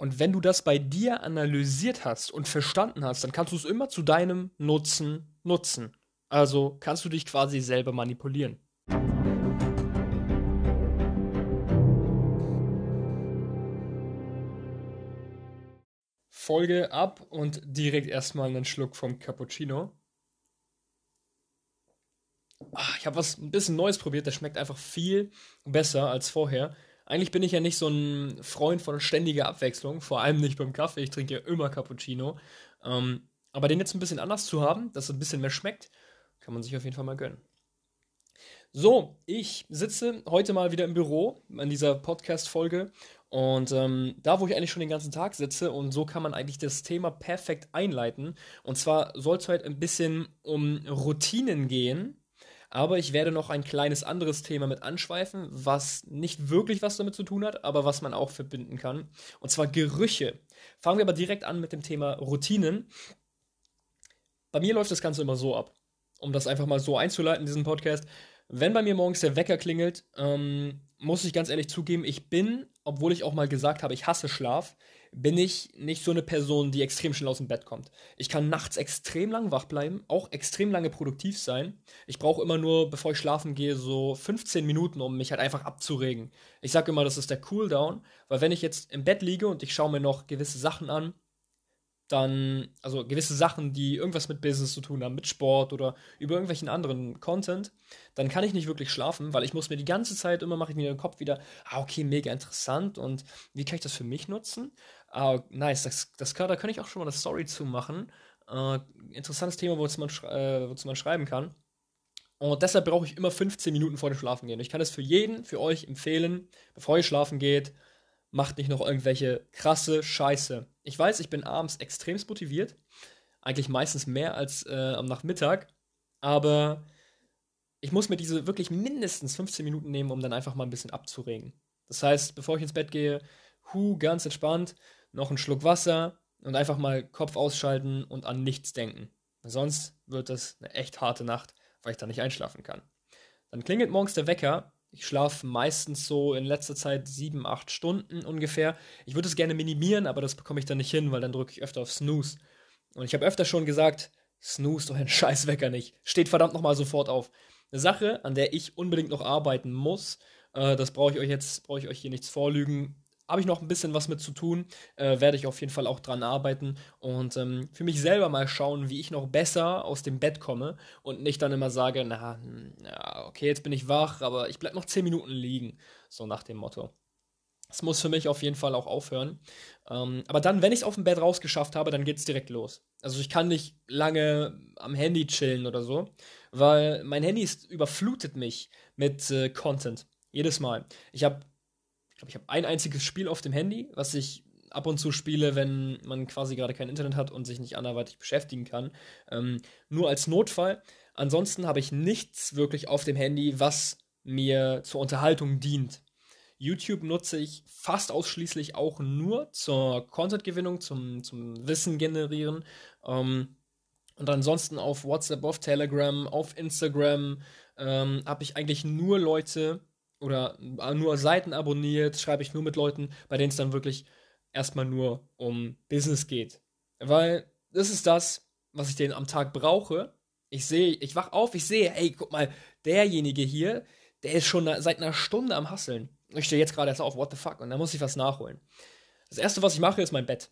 Und wenn du das bei dir analysiert hast und verstanden hast, dann kannst du es immer zu deinem Nutzen nutzen. Also kannst du dich quasi selber manipulieren. Folge ab und direkt erstmal einen Schluck vom Cappuccino. Ach, ich habe was ein bisschen Neues probiert, das schmeckt einfach viel besser als vorher. Eigentlich bin ich ja nicht so ein Freund von ständiger Abwechslung, vor allem nicht beim Kaffee. Ich trinke ja immer Cappuccino. Ähm, aber den jetzt ein bisschen anders zu haben, dass es ein bisschen mehr schmeckt, kann man sich auf jeden Fall mal gönnen. So, ich sitze heute mal wieder im Büro an dieser Podcast-Folge und ähm, da, wo ich eigentlich schon den ganzen Tag sitze und so kann man eigentlich das Thema perfekt einleiten. Und zwar soll es heute ein bisschen um Routinen gehen, aber ich werde noch ein kleines anderes Thema mit anschweifen, was nicht wirklich was damit zu tun hat, aber was man auch verbinden kann. Und zwar Gerüche. Fangen wir aber direkt an mit dem Thema Routinen. Bei mir läuft das Ganze immer so ab, um das einfach mal so einzuleiten, diesen Podcast. Wenn bei mir morgens der Wecker klingelt, ähm, muss ich ganz ehrlich zugeben, ich bin, obwohl ich auch mal gesagt habe, ich hasse Schlaf, bin ich nicht so eine Person, die extrem schnell aus dem Bett kommt. Ich kann nachts extrem lang wach bleiben, auch extrem lange produktiv sein. Ich brauche immer nur, bevor ich schlafen gehe, so 15 Minuten, um mich halt einfach abzuregen. Ich sage immer, das ist der Cooldown, weil wenn ich jetzt im Bett liege und ich schaue mir noch gewisse Sachen an, dann, also gewisse Sachen, die irgendwas mit Business zu tun haben, mit Sport oder über irgendwelchen anderen Content, dann kann ich nicht wirklich schlafen, weil ich muss mir die ganze Zeit immer mache ich mir den Kopf wieder, ah, okay, mega interessant und wie kann ich das für mich nutzen? Ah, nice, das, das da kann ich auch schon mal eine Story zu machen. Äh, interessantes Thema, wozu man, äh, wozu man schreiben kann. Und deshalb brauche ich immer 15 Minuten vor dem Schlafen gehen. Ich kann es für jeden, für euch empfehlen, bevor ihr schlafen geht, macht nicht noch irgendwelche krasse Scheiße. Ich weiß, ich bin abends extremst motiviert. Eigentlich meistens mehr als äh, am Nachmittag. Aber ich muss mir diese wirklich mindestens 15 Minuten nehmen, um dann einfach mal ein bisschen abzuregen. Das heißt, bevor ich ins Bett gehe, hu, ganz entspannt, noch einen Schluck Wasser und einfach mal Kopf ausschalten und an nichts denken. Sonst wird das eine echt harte Nacht, weil ich da nicht einschlafen kann. Dann klingelt morgens der Wecker ich schlafe meistens so in letzter Zeit sieben, acht Stunden ungefähr. Ich würde es gerne minimieren, aber das bekomme ich dann nicht hin, weil dann drücke ich öfter auf Snooze. Und ich habe öfter schon gesagt, Snooze doch ein Scheißwecker nicht. Steht verdammt nochmal sofort auf. Eine Sache, an der ich unbedingt noch arbeiten muss, äh, das brauche ich euch jetzt, brauche ich euch hier nichts vorlügen habe ich noch ein bisschen was mit zu tun, äh, werde ich auf jeden Fall auch dran arbeiten und ähm, für mich selber mal schauen, wie ich noch besser aus dem Bett komme und nicht dann immer sage, na, na okay, jetzt bin ich wach, aber ich bleibe noch 10 Minuten liegen, so nach dem Motto. Das muss für mich auf jeden Fall auch aufhören. Ähm, aber dann, wenn ich es auf dem Bett rausgeschafft habe, dann geht es direkt los. Also ich kann nicht lange am Handy chillen oder so, weil mein Handy ist, überflutet mich mit äh, Content. Jedes Mal. Ich habe glaube, ich habe ein einziges Spiel auf dem Handy, was ich ab und zu spiele, wenn man quasi gerade kein Internet hat und sich nicht anderweitig beschäftigen kann. Ähm, nur als Notfall. Ansonsten habe ich nichts wirklich auf dem Handy, was mir zur Unterhaltung dient. YouTube nutze ich fast ausschließlich auch nur zur Contentgewinnung, zum, zum Wissen generieren. Ähm, und ansonsten auf WhatsApp, auf Telegram, auf Instagram ähm, habe ich eigentlich nur Leute, oder nur Seiten abonniert, schreibe ich nur mit Leuten, bei denen es dann wirklich erstmal nur um Business geht. Weil das ist das, was ich den am Tag brauche. Ich sehe, ich wach auf, ich sehe, ey, guck mal, derjenige hier, der ist schon seit einer Stunde am Hasseln. Ich stehe jetzt gerade erst auf, what the fuck, und da muss ich was nachholen. Das erste, was ich mache, ist mein Bett.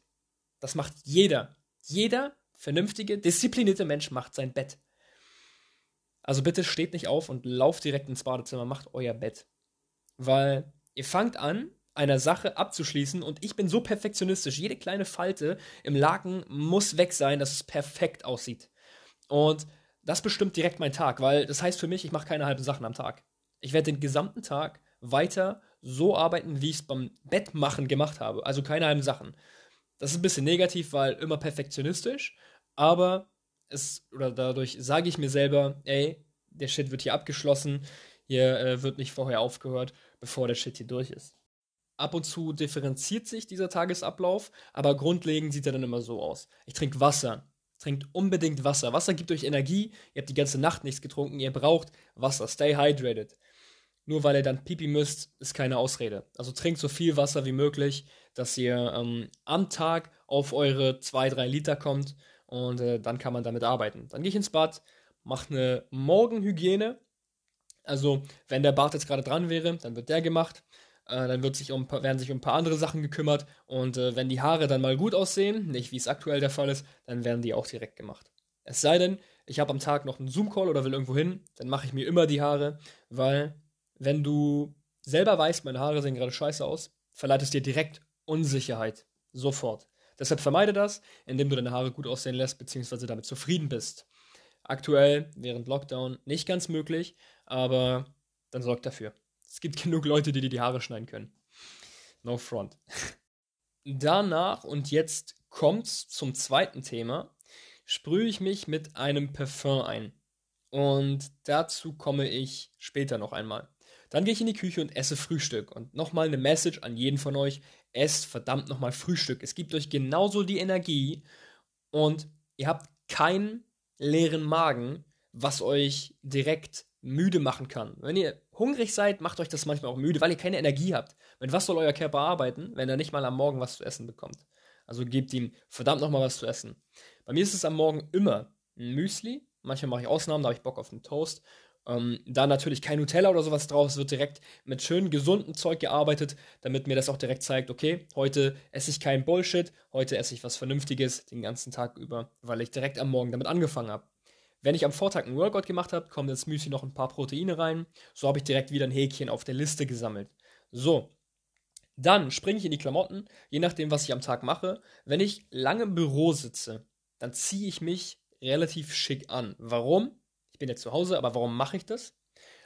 Das macht jeder. Jeder vernünftige, disziplinierte Mensch macht sein Bett. Also bitte steht nicht auf und lauft direkt ins Badezimmer, macht euer Bett weil ihr fangt an, einer Sache abzuschließen und ich bin so perfektionistisch. Jede kleine Falte im Laken muss weg sein, dass es perfekt aussieht. Und das bestimmt direkt meinen Tag, weil das heißt für mich, ich mache keine halben Sachen am Tag. Ich werde den gesamten Tag weiter so arbeiten, wie ich es beim Bettmachen gemacht habe. Also keine halben Sachen. Das ist ein bisschen negativ, weil immer perfektionistisch, aber es oder dadurch sage ich mir selber, ey, der Shit wird hier abgeschlossen, hier äh, wird nicht vorher aufgehört bevor der Shit hier durch ist. Ab und zu differenziert sich dieser Tagesablauf, aber grundlegend sieht er dann immer so aus. Ich trinke Wasser. Trinkt unbedingt Wasser. Wasser gibt euch Energie. Ihr habt die ganze Nacht nichts getrunken. Ihr braucht Wasser. Stay hydrated. Nur weil ihr dann pipi müsst, ist keine Ausrede. Also trinkt so viel Wasser wie möglich. dass ihr ähm, am Tag auf eure 2-3 Liter kommt und äh, dann kann man damit arbeiten. Dann gehe ich ins Bad, mache eine Morgenhygiene. Also, wenn der Bart jetzt gerade dran wäre, dann wird der gemacht. Äh, dann wird sich um, werden sich um ein paar andere Sachen gekümmert. Und äh, wenn die Haare dann mal gut aussehen, nicht wie es aktuell der Fall ist, dann werden die auch direkt gemacht. Es sei denn, ich habe am Tag noch einen Zoom-Call oder will irgendwo hin, dann mache ich mir immer die Haare, weil wenn du selber weißt, meine Haare sehen gerade scheiße aus, verleiht es dir direkt Unsicherheit. Sofort. Deshalb vermeide das, indem du deine Haare gut aussehen lässt, beziehungsweise damit zufrieden bist. Aktuell, während Lockdown, nicht ganz möglich, aber dann sorg dafür. Es gibt genug Leute, die dir die Haare schneiden können. No front. Danach und jetzt kommt's zum zweiten Thema sprühe ich mich mit einem Parfum ein. Und dazu komme ich später noch einmal. Dann gehe ich in die Küche und esse Frühstück. Und nochmal eine Message an jeden von euch: Esst verdammt nochmal Frühstück. Es gibt euch genauso die Energie und ihr habt keinen leeren Magen, was euch direkt müde machen kann. Wenn ihr hungrig seid, macht euch das manchmal auch müde, weil ihr keine Energie habt. Mit was soll euer Körper arbeiten, wenn er nicht mal am Morgen was zu essen bekommt? Also gebt ihm verdammt nochmal was zu essen. Bei mir ist es am Morgen immer ein Müsli. Manchmal mache ich Ausnahmen, da habe ich Bock auf einen Toast. Ähm, da natürlich kein Nutella oder sowas drauf. Es wird direkt mit schön gesundem Zeug gearbeitet, damit mir das auch direkt zeigt, okay, heute esse ich kein Bullshit, heute esse ich was Vernünftiges den ganzen Tag über, weil ich direkt am Morgen damit angefangen habe. Wenn ich am Vortag einen Workout gemacht habe, kommt ins Müsli noch ein paar Proteine rein. So habe ich direkt wieder ein Häkchen auf der Liste gesammelt. So, dann springe ich in die Klamotten, je nachdem, was ich am Tag mache. Wenn ich lange im Büro sitze, dann ziehe ich mich relativ schick an. Warum? Ich bin jetzt zu Hause, aber warum mache ich das?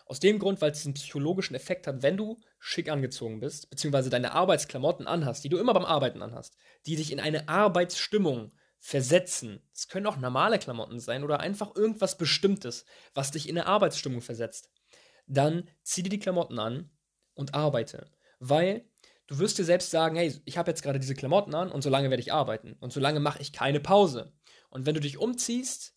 Aus dem Grund, weil es einen psychologischen Effekt hat, wenn du schick angezogen bist, beziehungsweise deine Arbeitsklamotten anhast, die du immer beim Arbeiten anhast, die dich in eine Arbeitsstimmung versetzen. Es können auch normale Klamotten sein oder einfach irgendwas Bestimmtes, was dich in eine Arbeitsstimmung versetzt. Dann zieh dir die Klamotten an und arbeite. Weil Du wirst dir selbst sagen, hey, ich habe jetzt gerade diese Klamotten an und solange werde ich arbeiten und solange mache ich keine Pause. Und wenn du dich umziehst,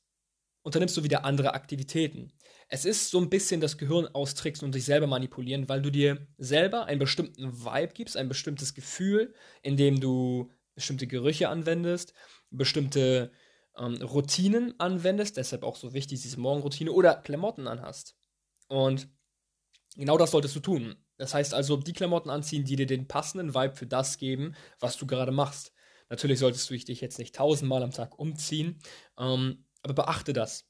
unternimmst du wieder andere Aktivitäten. Es ist so ein bisschen das Gehirn austricksen und sich selber manipulieren, weil du dir selber einen bestimmten Vibe gibst, ein bestimmtes Gefühl, indem du bestimmte Gerüche anwendest, bestimmte ähm, Routinen anwendest, deshalb auch so wichtig diese Morgenroutine oder Klamotten anhast. Und genau das solltest du tun. Das heißt also, die Klamotten anziehen, die dir den passenden Vibe für das geben, was du gerade machst. Natürlich solltest du dich jetzt nicht tausendmal am Tag umziehen, ähm, aber beachte das,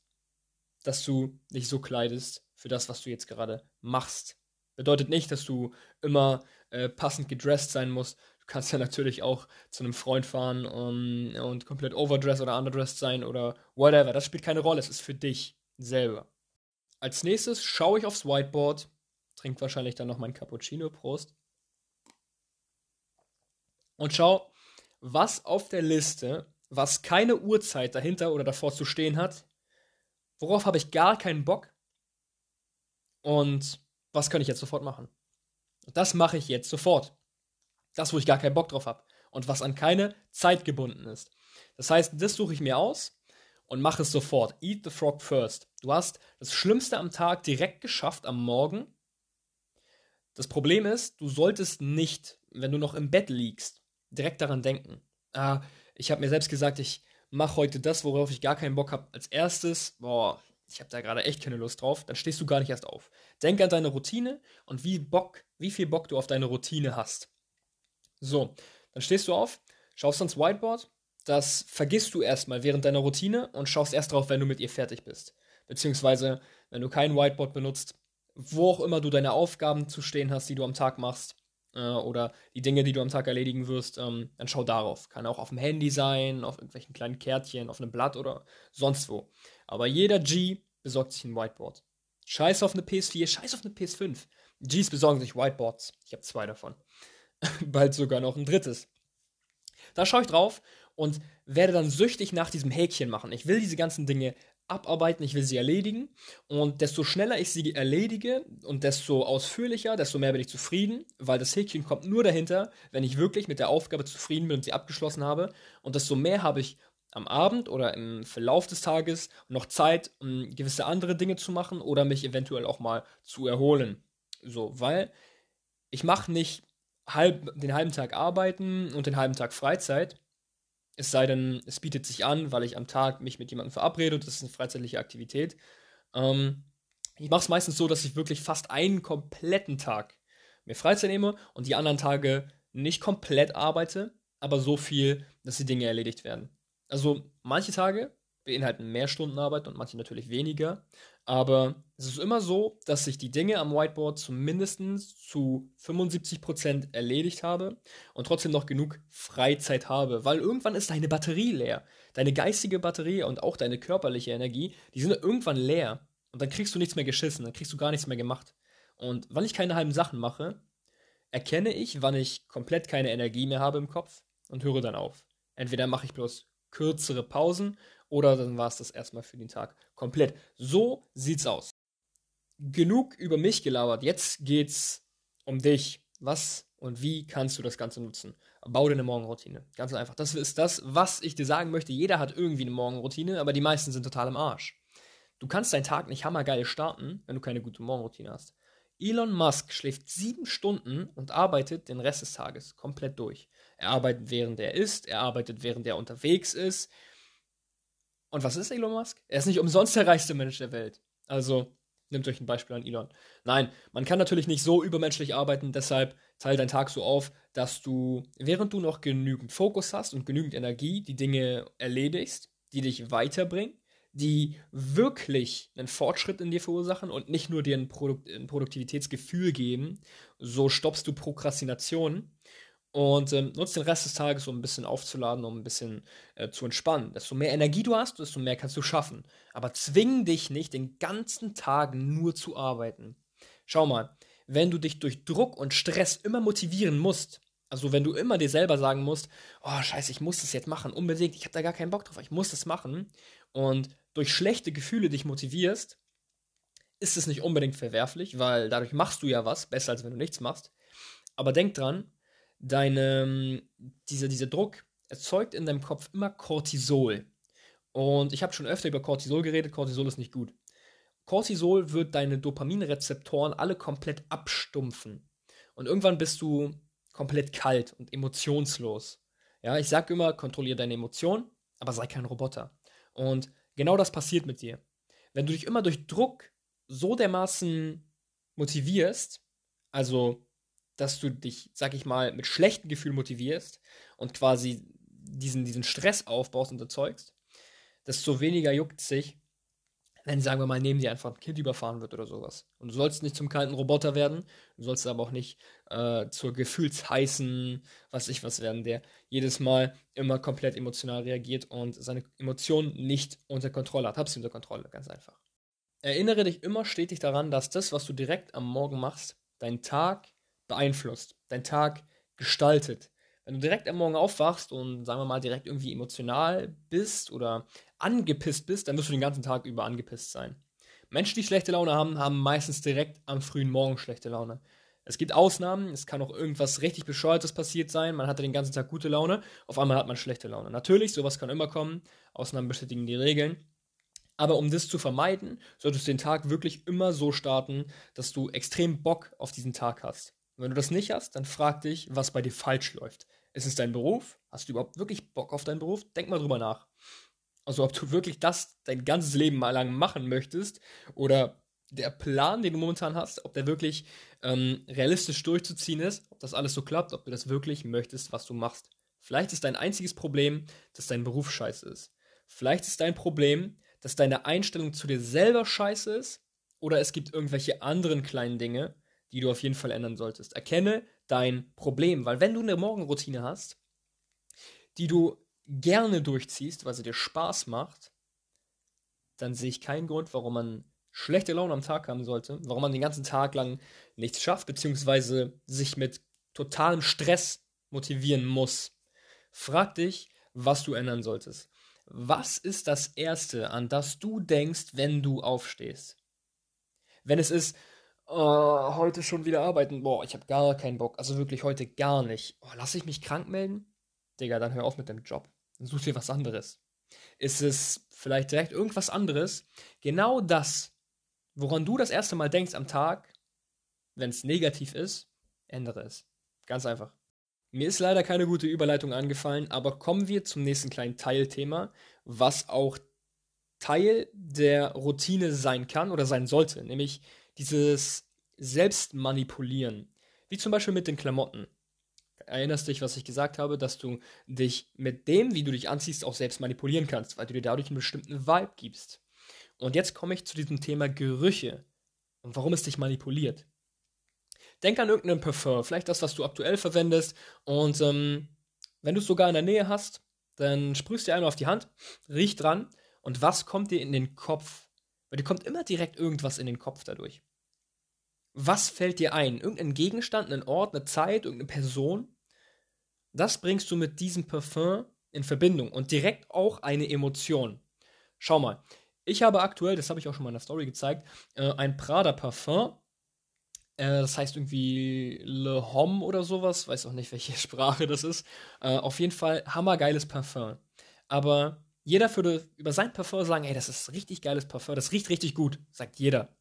dass du dich so kleidest für das, was du jetzt gerade machst. Bedeutet nicht, dass du immer äh, passend gedressed sein musst. Du kannst ja natürlich auch zu einem Freund fahren um, und komplett overdressed oder underdressed sein oder whatever. Das spielt keine Rolle. Es ist für dich selber. Als nächstes schaue ich aufs Whiteboard trinke wahrscheinlich dann noch mein Cappuccino, Prost. Und schau, was auf der Liste, was keine Uhrzeit dahinter oder davor zu stehen hat, worauf habe ich gar keinen Bock und was kann ich jetzt sofort machen. das mache ich jetzt sofort. Das, wo ich gar keinen Bock drauf habe und was an keine Zeit gebunden ist. Das heißt, das suche ich mir aus und mache es sofort. Eat the frog first. Du hast das Schlimmste am Tag direkt geschafft am Morgen das Problem ist, du solltest nicht, wenn du noch im Bett liegst, direkt daran denken. Ah, ich habe mir selbst gesagt, ich mache heute das, worauf ich gar keinen Bock habe, als erstes. Boah, ich habe da gerade echt keine Lust drauf. Dann stehst du gar nicht erst auf. Denk an deine Routine und wie Bock, wie viel Bock du auf deine Routine hast. So, dann stehst du auf, schaust ans Whiteboard. Das vergisst du erstmal während deiner Routine und schaust erst drauf, wenn du mit ihr fertig bist. Beziehungsweise, wenn du kein Whiteboard benutzt, wo auch immer du deine Aufgaben zu stehen hast, die du am Tag machst, äh, oder die Dinge, die du am Tag erledigen wirst, ähm, dann schau darauf. Kann auch auf dem Handy sein, auf irgendwelchen kleinen Kärtchen, auf einem Blatt oder sonst wo. Aber jeder G besorgt sich ein Whiteboard. Scheiß auf eine PS4, scheiß auf eine PS5. Gs besorgen sich Whiteboards. Ich habe zwei davon. Bald sogar noch ein drittes. Da schaue ich drauf und werde dann süchtig nach diesem Häkchen machen. Ich will diese ganzen Dinge abarbeiten, ich will sie erledigen. Und desto schneller ich sie erledige und desto ausführlicher, desto mehr bin ich zufrieden, weil das Häkchen kommt nur dahinter, wenn ich wirklich mit der Aufgabe zufrieden bin und sie abgeschlossen habe. Und desto mehr habe ich am Abend oder im Verlauf des Tages noch Zeit, um gewisse andere Dinge zu machen oder mich eventuell auch mal zu erholen. So, weil ich mache nicht halb, den halben Tag arbeiten und den halben Tag Freizeit. Es sei denn, es bietet sich an, weil ich am Tag mich mit jemandem verabrede und das ist eine freizeitliche Aktivität. Ähm, ich mache es meistens so, dass ich wirklich fast einen kompletten Tag mir Freizeit nehme und die anderen Tage nicht komplett arbeite, aber so viel, dass die Dinge erledigt werden. Also manche Tage beinhalten mehr Stunden Arbeit und manche natürlich weniger. Aber es ist immer so, dass ich die Dinge am Whiteboard zumindest zu 75% erledigt habe und trotzdem noch genug Freizeit habe, weil irgendwann ist deine Batterie leer. Deine geistige Batterie und auch deine körperliche Energie, die sind irgendwann leer. Und dann kriegst du nichts mehr geschissen, dann kriegst du gar nichts mehr gemacht. Und weil ich keine halben Sachen mache, erkenne ich, wann ich komplett keine Energie mehr habe im Kopf und höre dann auf. Entweder mache ich bloß kürzere Pausen oder dann war es das erstmal für den Tag komplett. So sieht's aus. Genug über mich gelabert. Jetzt geht's um dich. Was und wie kannst du das Ganze nutzen? Bau dir eine Morgenroutine. Ganz einfach. Das ist das, was ich dir sagen möchte. Jeder hat irgendwie eine Morgenroutine, aber die meisten sind total im Arsch. Du kannst deinen Tag nicht hammergeil starten, wenn du keine gute Morgenroutine hast. Elon Musk schläft sieben Stunden und arbeitet den Rest des Tages komplett durch. Er arbeitet, während er isst, er arbeitet, während er unterwegs ist. Und was ist Elon Musk? Er ist nicht umsonst der reichste Mensch der Welt. Also, nehmt euch ein Beispiel an Elon. Nein, man kann natürlich nicht so übermenschlich arbeiten, deshalb teile deinen Tag so auf, dass du, während du noch genügend Fokus hast und genügend Energie, die Dinge erledigst, die dich weiterbringen die wirklich einen Fortschritt in dir verursachen und nicht nur dir ein, Produkt, ein Produktivitätsgefühl geben. So stoppst du Prokrastination und ähm, nutzt den Rest des Tages, um ein bisschen aufzuladen, um ein bisschen äh, zu entspannen. Desto mehr Energie du hast, desto mehr kannst du schaffen. Aber zwing dich nicht, den ganzen Tag nur zu arbeiten. Schau mal, wenn du dich durch Druck und Stress immer motivieren musst, also wenn du immer dir selber sagen musst, oh scheiße, ich muss das jetzt machen, unbedingt, ich habe da gar keinen Bock drauf, ich muss das machen und durch schlechte Gefühle dich motivierst, ist es nicht unbedingt verwerflich, weil dadurch machst du ja was, besser als wenn du nichts machst. Aber denk dran, deine, dieser, dieser Druck erzeugt in deinem Kopf immer Cortisol. Und ich habe schon öfter über Cortisol geredet, Cortisol ist nicht gut. Cortisol wird deine Dopaminrezeptoren alle komplett abstumpfen. Und irgendwann bist du komplett kalt und emotionslos. Ja, ich sage immer, kontrolliere deine Emotionen, aber sei kein Roboter. Und genau das passiert mit dir. Wenn du dich immer durch Druck so dermaßen motivierst, also dass du dich, sag ich mal, mit schlechten Gefühlen motivierst und quasi diesen, diesen Stress aufbaust und erzeugst, desto weniger juckt sich, wenn, sagen wir mal, neben dir einfach ein Kind überfahren wird oder sowas. Und du sollst nicht zum kalten Roboter werden, du sollst aber auch nicht äh, zur gefühlsheißen, was ich was werden, der jedes Mal immer komplett emotional reagiert und seine Emotionen nicht unter Kontrolle hat. Hab sie unter Kontrolle, ganz einfach. Erinnere dich immer stetig daran, dass das, was du direkt am Morgen machst, deinen Tag beeinflusst, deinen Tag gestaltet. Wenn du direkt am Morgen aufwachst und sagen wir mal direkt irgendwie emotional bist oder angepisst bist, dann wirst du den ganzen Tag über angepisst sein. Menschen, die schlechte Laune haben, haben meistens direkt am frühen Morgen schlechte Laune. Es gibt Ausnahmen, es kann auch irgendwas richtig Bescheuertes passiert sein, man hatte den ganzen Tag gute Laune, auf einmal hat man schlechte Laune. Natürlich, sowas kann immer kommen, Ausnahmen bestätigen die Regeln. Aber um das zu vermeiden, solltest du den Tag wirklich immer so starten, dass du extrem Bock auf diesen Tag hast. Und wenn du das nicht hast, dann frag dich, was bei dir falsch läuft. Ist es dein Beruf? Hast du überhaupt wirklich Bock auf deinen Beruf? Denk mal drüber nach. Also ob du wirklich das dein ganzes Leben mal lang machen möchtest oder der Plan, den du momentan hast, ob der wirklich ähm, realistisch durchzuziehen ist, ob das alles so klappt, ob du das wirklich möchtest, was du machst. Vielleicht ist dein einziges Problem, dass dein Beruf scheiße ist. Vielleicht ist dein Problem, dass deine Einstellung zu dir selber scheiße ist oder es gibt irgendwelche anderen kleinen Dinge, die du auf jeden Fall ändern solltest. Erkenne dein Problem, weil wenn du eine Morgenroutine hast, die du gerne durchziehst, weil sie dir Spaß macht, dann sehe ich keinen Grund, warum man schlechte Laune am Tag haben sollte, warum man den ganzen Tag lang nichts schafft, beziehungsweise sich mit totalem Stress motivieren muss. Frag dich, was du ändern solltest. Was ist das Erste, an das du denkst, wenn du aufstehst? Wenn es ist, oh, heute schon wieder arbeiten, boah, ich habe gar keinen Bock, also wirklich heute gar nicht. Oh, lass ich mich krank melden? Digga, dann hör auf mit dem Job. Dann such dir was anderes. Ist es vielleicht direkt irgendwas anderes? Genau das, woran du das erste Mal denkst am Tag, wenn es negativ ist, ändere es. Ganz einfach. Mir ist leider keine gute Überleitung angefallen, aber kommen wir zum nächsten kleinen Teilthema, was auch Teil der Routine sein kann oder sein sollte, nämlich dieses Selbstmanipulieren. Wie zum Beispiel mit den Klamotten. Erinnerst dich, was ich gesagt habe, dass du dich mit dem, wie du dich anziehst, auch selbst manipulieren kannst, weil du dir dadurch einen bestimmten Vibe gibst. Und jetzt komme ich zu diesem Thema Gerüche und warum es dich manipuliert. Denk an irgendeinen Parfum, vielleicht das, was du aktuell verwendest. Und ähm, wenn du es sogar in der Nähe hast, dann sprühst du dir einmal auf die Hand, riech dran und was kommt dir in den Kopf? Weil dir kommt immer direkt irgendwas in den Kopf dadurch. Was fällt dir ein? Irgendein Gegenstand, ein Ort, eine Zeit, irgendeine Person? Das bringst du mit diesem Parfum in Verbindung und direkt auch eine Emotion. Schau mal, ich habe aktuell, das habe ich auch schon mal in der Story gezeigt, äh, ein Prada Parfum äh, das heißt irgendwie Le Homme oder sowas. Weiß auch nicht, welche Sprache das ist. Äh, auf jeden Fall hammergeiles Parfum. Aber jeder würde über sein Parfum sagen, ey, das ist richtig geiles Parfum, das riecht richtig gut. Sagt jeder.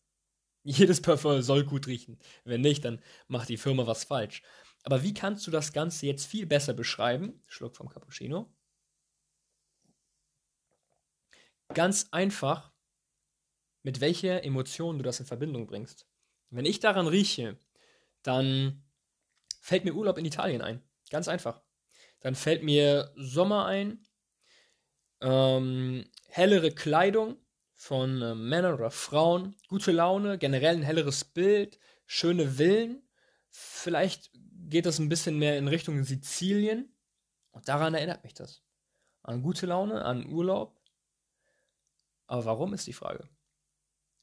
Jedes Parfum soll gut riechen. Wenn nicht, dann macht die Firma was falsch. Aber wie kannst du das Ganze jetzt viel besser beschreiben? Schluck vom Cappuccino. Ganz einfach, mit welcher Emotion du das in Verbindung bringst. Wenn ich daran rieche, dann fällt mir Urlaub in Italien ein. Ganz einfach. Dann fällt mir Sommer ein, ähm, hellere Kleidung von äh, Männern oder Frauen, gute Laune, generell ein helleres Bild, schöne Villen. Vielleicht geht das ein bisschen mehr in Richtung Sizilien. Und daran erinnert mich das. An gute Laune, an Urlaub. Aber warum ist die Frage?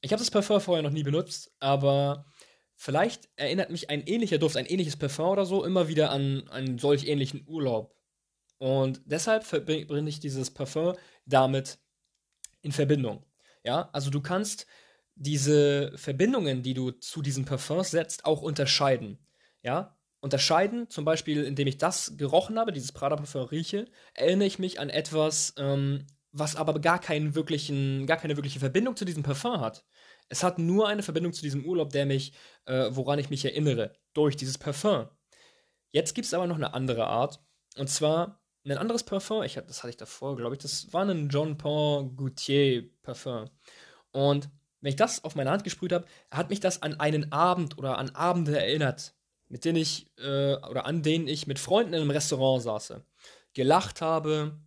Ich habe das Parfum vorher noch nie benutzt, aber vielleicht erinnert mich ein ähnlicher Duft, ein ähnliches Parfum oder so immer wieder an einen solch ähnlichen Urlaub. Und deshalb verbinde ich dieses Parfum damit in Verbindung. Ja, also du kannst diese Verbindungen, die du zu diesen Parfums setzt, auch unterscheiden. Ja, unterscheiden, zum Beispiel, indem ich das gerochen habe, dieses Prada Parfum rieche, erinnere ich mich an etwas, ähm, was aber gar keinen wirklichen, gar keine wirkliche Verbindung zu diesem Parfum hat. Es hat nur eine Verbindung zu diesem Urlaub, der mich, äh, woran ich mich erinnere, durch dieses Parfum. Jetzt gibt es aber noch eine andere Art. Und zwar ein anderes Parfum, ich, das hatte ich davor, glaube ich, das war ein John Paul Gaultier Parfum. Und wenn ich das auf meine Hand gesprüht habe, hat mich das an einen Abend oder an Abende erinnert, mit denen ich äh, oder an denen ich mit Freunden in einem Restaurant saße, gelacht habe,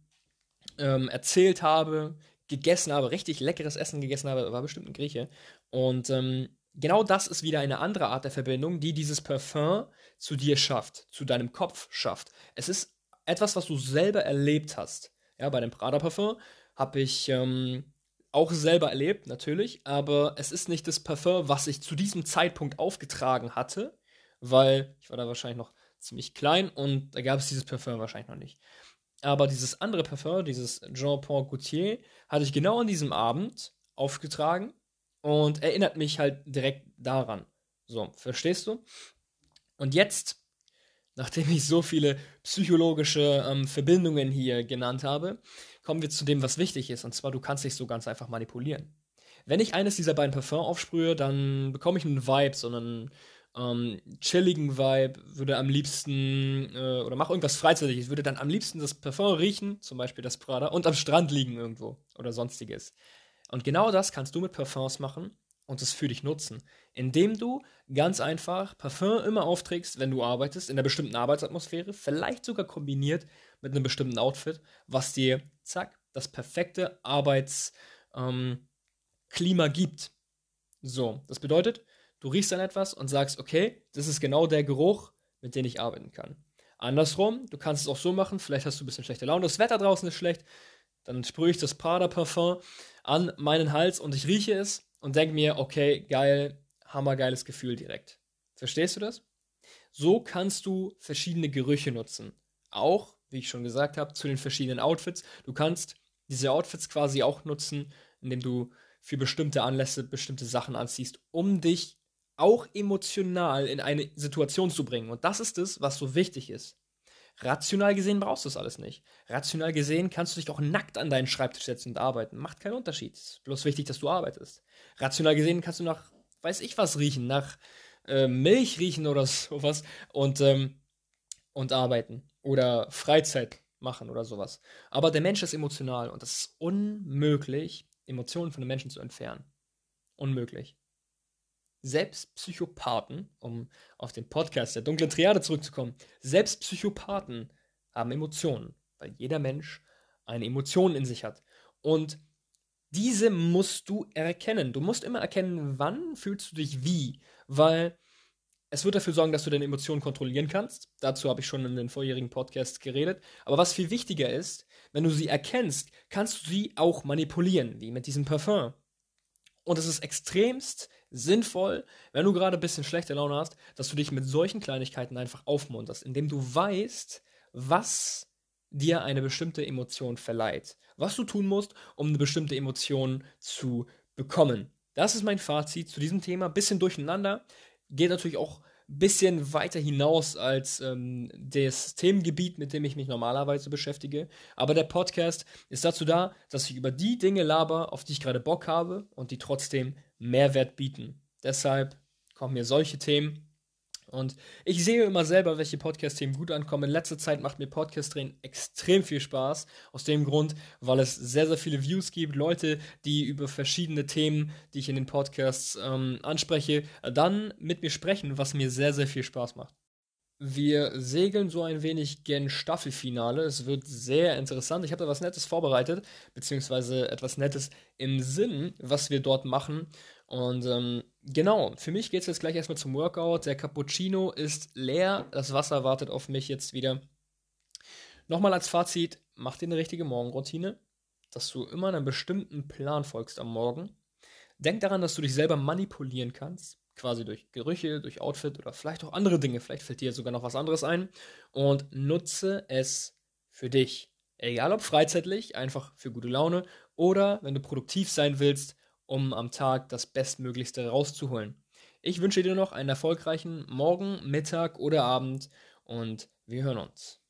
ähm, erzählt habe, gegessen habe, richtig leckeres Essen gegessen habe, war bestimmt ein Grieche. Und ähm, genau das ist wieder eine andere Art der Verbindung, die dieses Parfum zu dir schafft, zu deinem Kopf schafft. Es ist etwas, was du selber erlebt hast. Ja, bei dem Prada Parfum habe ich ähm, auch selber erlebt, natürlich, aber es ist nicht das Parfum, was ich zu diesem Zeitpunkt aufgetragen hatte, weil ich war da wahrscheinlich noch ziemlich klein und da gab es dieses Parfum wahrscheinlich noch nicht. Aber dieses andere Parfum, dieses Jean-Paul Gaultier, hatte ich genau an diesem Abend aufgetragen und erinnert mich halt direkt daran. So, verstehst du? Und jetzt, nachdem ich so viele psychologische ähm, Verbindungen hier genannt habe, kommen wir zu dem, was wichtig ist. Und zwar, du kannst dich so ganz einfach manipulieren. Wenn ich eines dieser beiden Parfum aufsprühe, dann bekomme ich einen Vibe, sondern ähm, chilligen Vibe, würde am liebsten, äh, oder mach irgendwas Freizeitliches, würde dann am liebsten das Parfum riechen, zum Beispiel das Prada, und am Strand liegen irgendwo oder sonstiges. Und genau das kannst du mit Parfums machen und es für dich nutzen, indem du ganz einfach Parfum immer aufträgst, wenn du arbeitest, in einer bestimmten Arbeitsatmosphäre, vielleicht sogar kombiniert mit einem bestimmten Outfit, was dir, zack, das perfekte Arbeitsklima ähm, gibt. So, das bedeutet, Du riechst dann etwas und sagst, okay, das ist genau der Geruch, mit dem ich arbeiten kann. Andersrum, du kannst es auch so machen, vielleicht hast du ein bisschen schlechte Laune, das Wetter draußen ist schlecht, dann sprühe ich das Prada Parfum an meinen Hals und ich rieche es und denke mir, okay, geil, hammergeiles Gefühl direkt. Verstehst du das? So kannst du verschiedene Gerüche nutzen. Auch, wie ich schon gesagt habe, zu den verschiedenen Outfits. Du kannst diese Outfits quasi auch nutzen, indem du für bestimmte Anlässe bestimmte Sachen anziehst, um dich auch emotional in eine Situation zu bringen. Und das ist es, was so wichtig ist. Rational gesehen brauchst du das alles nicht. Rational gesehen kannst du dich auch nackt an deinen Schreibtisch setzen und arbeiten. Macht keinen Unterschied. Ist bloß wichtig, dass du arbeitest. Rational gesehen kannst du nach, weiß ich was riechen, nach äh, Milch riechen oder sowas. Und ähm, und arbeiten oder Freizeit machen oder sowas. Aber der Mensch ist emotional und es ist unmöglich, Emotionen von den Menschen zu entfernen. Unmöglich. Selbst Psychopathen, um auf den Podcast der dunklen Triade zurückzukommen, selbst Psychopathen haben Emotionen, weil jeder Mensch eine Emotion in sich hat. Und diese musst du erkennen. Du musst immer erkennen, wann fühlst du dich wie, weil es wird dafür sorgen, dass du deine Emotionen kontrollieren kannst. Dazu habe ich schon in den vorherigen Podcasts geredet. Aber was viel wichtiger ist, wenn du sie erkennst, kannst du sie auch manipulieren, wie mit diesem Parfum. Und es ist extremst sinnvoll, wenn du gerade ein bisschen schlechte Laune hast, dass du dich mit solchen Kleinigkeiten einfach aufmunterst, indem du weißt, was dir eine bestimmte Emotion verleiht. Was du tun musst, um eine bestimmte Emotion zu bekommen. Das ist mein Fazit zu diesem Thema. Bisschen durcheinander. Geht natürlich auch bisschen weiter hinaus als ähm, das Themengebiet, mit dem ich mich normalerweise beschäftige. Aber der Podcast ist dazu da, dass ich über die Dinge laber, auf die ich gerade Bock habe und die trotzdem Mehrwert bieten. Deshalb kommen mir solche Themen und ich sehe immer selber, welche Podcast-Themen gut ankommen. In letzter Zeit macht mir Podcast-Drehen extrem viel Spaß. Aus dem Grund, weil es sehr, sehr viele Views gibt. Leute, die über verschiedene Themen, die ich in den Podcasts ähm, anspreche, dann mit mir sprechen, was mir sehr, sehr viel Spaß macht. Wir segeln so ein wenig gen Staffelfinale. Es wird sehr interessant. Ich habe da was Nettes vorbereitet, beziehungsweise etwas Nettes im Sinn, was wir dort machen. Und ähm, genau, für mich geht es jetzt gleich erstmal zum Workout. Der Cappuccino ist leer. Das Wasser wartet auf mich jetzt wieder. Nochmal als Fazit: Mach dir eine richtige Morgenroutine, dass du immer einem bestimmten Plan folgst am Morgen. Denk daran, dass du dich selber manipulieren kannst, quasi durch Gerüche, durch Outfit oder vielleicht auch andere Dinge. Vielleicht fällt dir sogar noch was anderes ein. Und nutze es für dich. Egal ob freizeitlich, einfach für gute Laune oder wenn du produktiv sein willst um am Tag das Bestmöglichste rauszuholen. Ich wünsche dir noch einen erfolgreichen Morgen, Mittag oder Abend und wir hören uns.